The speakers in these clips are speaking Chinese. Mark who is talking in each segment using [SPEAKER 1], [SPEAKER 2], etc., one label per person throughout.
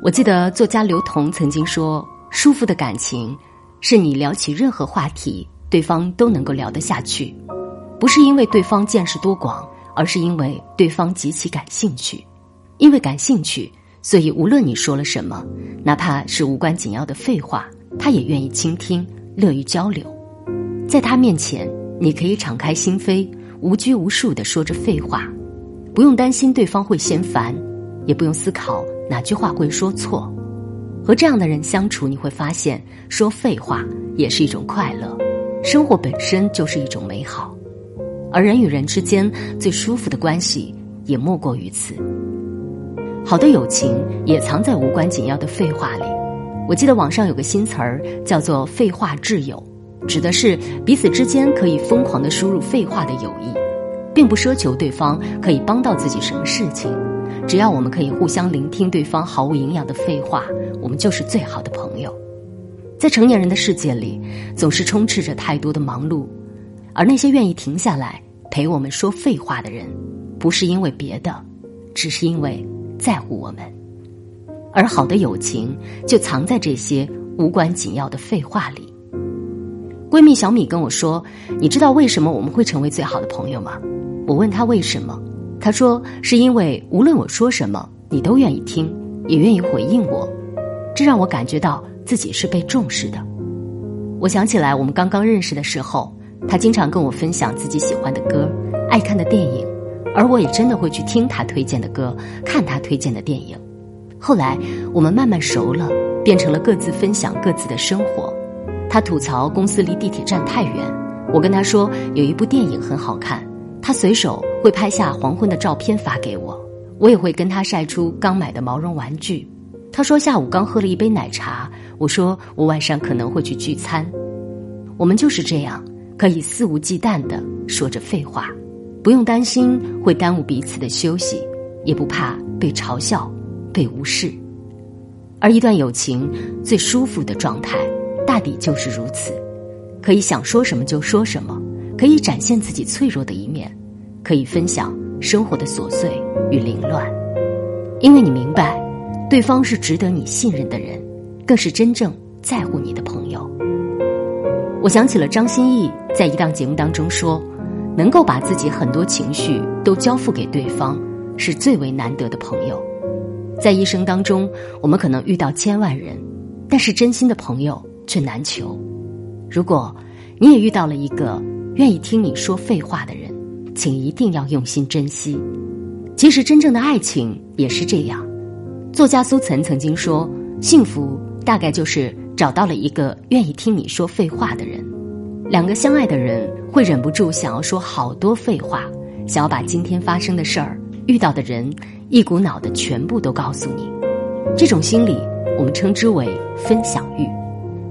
[SPEAKER 1] 我记得作家刘同曾经说：“舒服的感情，是你聊起任何话题，对方都能够聊得下去，不是因为对方见识多广，而是因为对方极其感兴趣。因为感兴趣，所以无论你说了什么，哪怕是无关紧要的废话，他也愿意倾听，乐于交流。在他面前，你可以敞开心扉，无拘无束的说着废话，不用担心对方会嫌烦，也不用思考。”哪句话会说错？和这样的人相处，你会发现说废话也是一种快乐，生活本身就是一种美好，而人与人之间最舒服的关系也莫过于此。好的友情也藏在无关紧要的废话里。我记得网上有个新词儿叫做“废话挚友”，指的是彼此之间可以疯狂的输入废话的友谊，并不奢求对方可以帮到自己什么事情。只要我们可以互相聆听对方毫无营养的废话，我们就是最好的朋友。在成年人的世界里，总是充斥着太多的忙碌，而那些愿意停下来陪我们说废话的人，不是因为别的，只是因为在乎我们。而好的友情就藏在这些无关紧要的废话里。闺蜜小米跟我说：“你知道为什么我们会成为最好的朋友吗？”我问她为什么。他说：“是因为无论我说什么，你都愿意听，也愿意回应我，这让我感觉到自己是被重视的。”我想起来，我们刚刚认识的时候，他经常跟我分享自己喜欢的歌、爱看的电影，而我也真的会去听他推荐的歌、看他推荐的电影。后来我们慢慢熟了，变成了各自分享各自的生活。他吐槽公司离地铁站太远，我跟他说有一部电影很好看。他随手会拍下黄昏的照片发给我，我也会跟他晒出刚买的毛绒玩具。他说下午刚喝了一杯奶茶，我说我晚上可能会去聚餐。我们就是这样，可以肆无忌惮的说着废话，不用担心会耽误彼此的休息，也不怕被嘲笑、被无视。而一段友情最舒服的状态，大抵就是如此，可以想说什么就说什么。可以展现自己脆弱的一，可以分享生活的琐碎与凌乱，因为你明白，对方是值得你信任的人，更是真正在乎你的朋友。我想起了张歆艺在一档节目当中说：“能够把自己很多情绪都交付给对方，是最为难得的朋友。在一生当中，我们可能遇到千万人，但是真心的朋友却难求。如果你也遇到了一个。”愿意听你说废话的人，请一定要用心珍惜。其实，真正的爱情也是这样。作家苏岑曾经说：“幸福大概就是找到了一个愿意听你说废话的人。”两个相爱的人会忍不住想要说好多废话，想要把今天发生的事儿、遇到的人，一股脑的全部都告诉你。这种心理，我们称之为分享欲。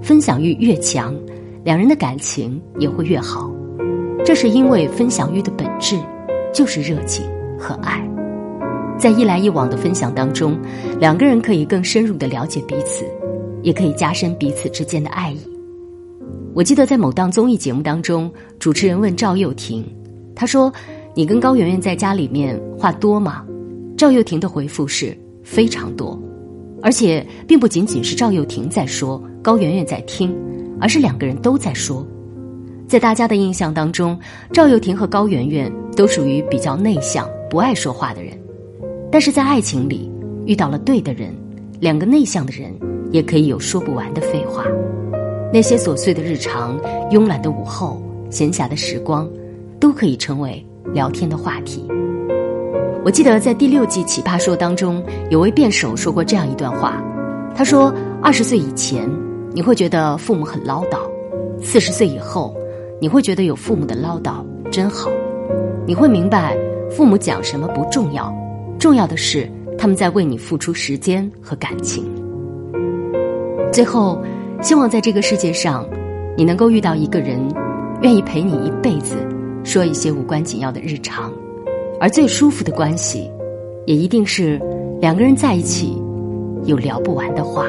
[SPEAKER 1] 分享欲越强，两人的感情也会越好。这是因为分享欲的本质就是热情和爱，在一来一往的分享当中，两个人可以更深入的了解彼此，也可以加深彼此之间的爱意。我记得在某档综艺节目当中，主持人问赵又廷，他说：“你跟高圆圆在家里面话多吗？”赵又廷的回复是非常多，而且并不仅仅是赵又廷在说，高圆圆在听，而是两个人都在说。在大家的印象当中，赵又廷和高圆圆都属于比较内向、不爱说话的人。但是在爱情里，遇到了对的人，两个内向的人也可以有说不完的废话。那些琐碎的日常、慵懒的午后、闲暇的时光，都可以成为聊天的话题。我记得在第六季《奇葩说》当中，有位辩手说过这样一段话：他说，二十岁以前，你会觉得父母很唠叨；四十岁以后，你会觉得有父母的唠叨真好，你会明白父母讲什么不重要，重要的是他们在为你付出时间和感情。最后，希望在这个世界上，你能够遇到一个人，愿意陪你一辈子，说一些无关紧要的日常，而最舒服的关系，也一定是两个人在一起有聊不完的话。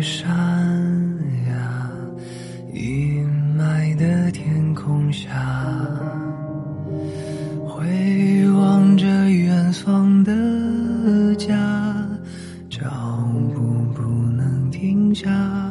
[SPEAKER 2] 山呀阴霾的天空下回望着远方的家脚步不能停下。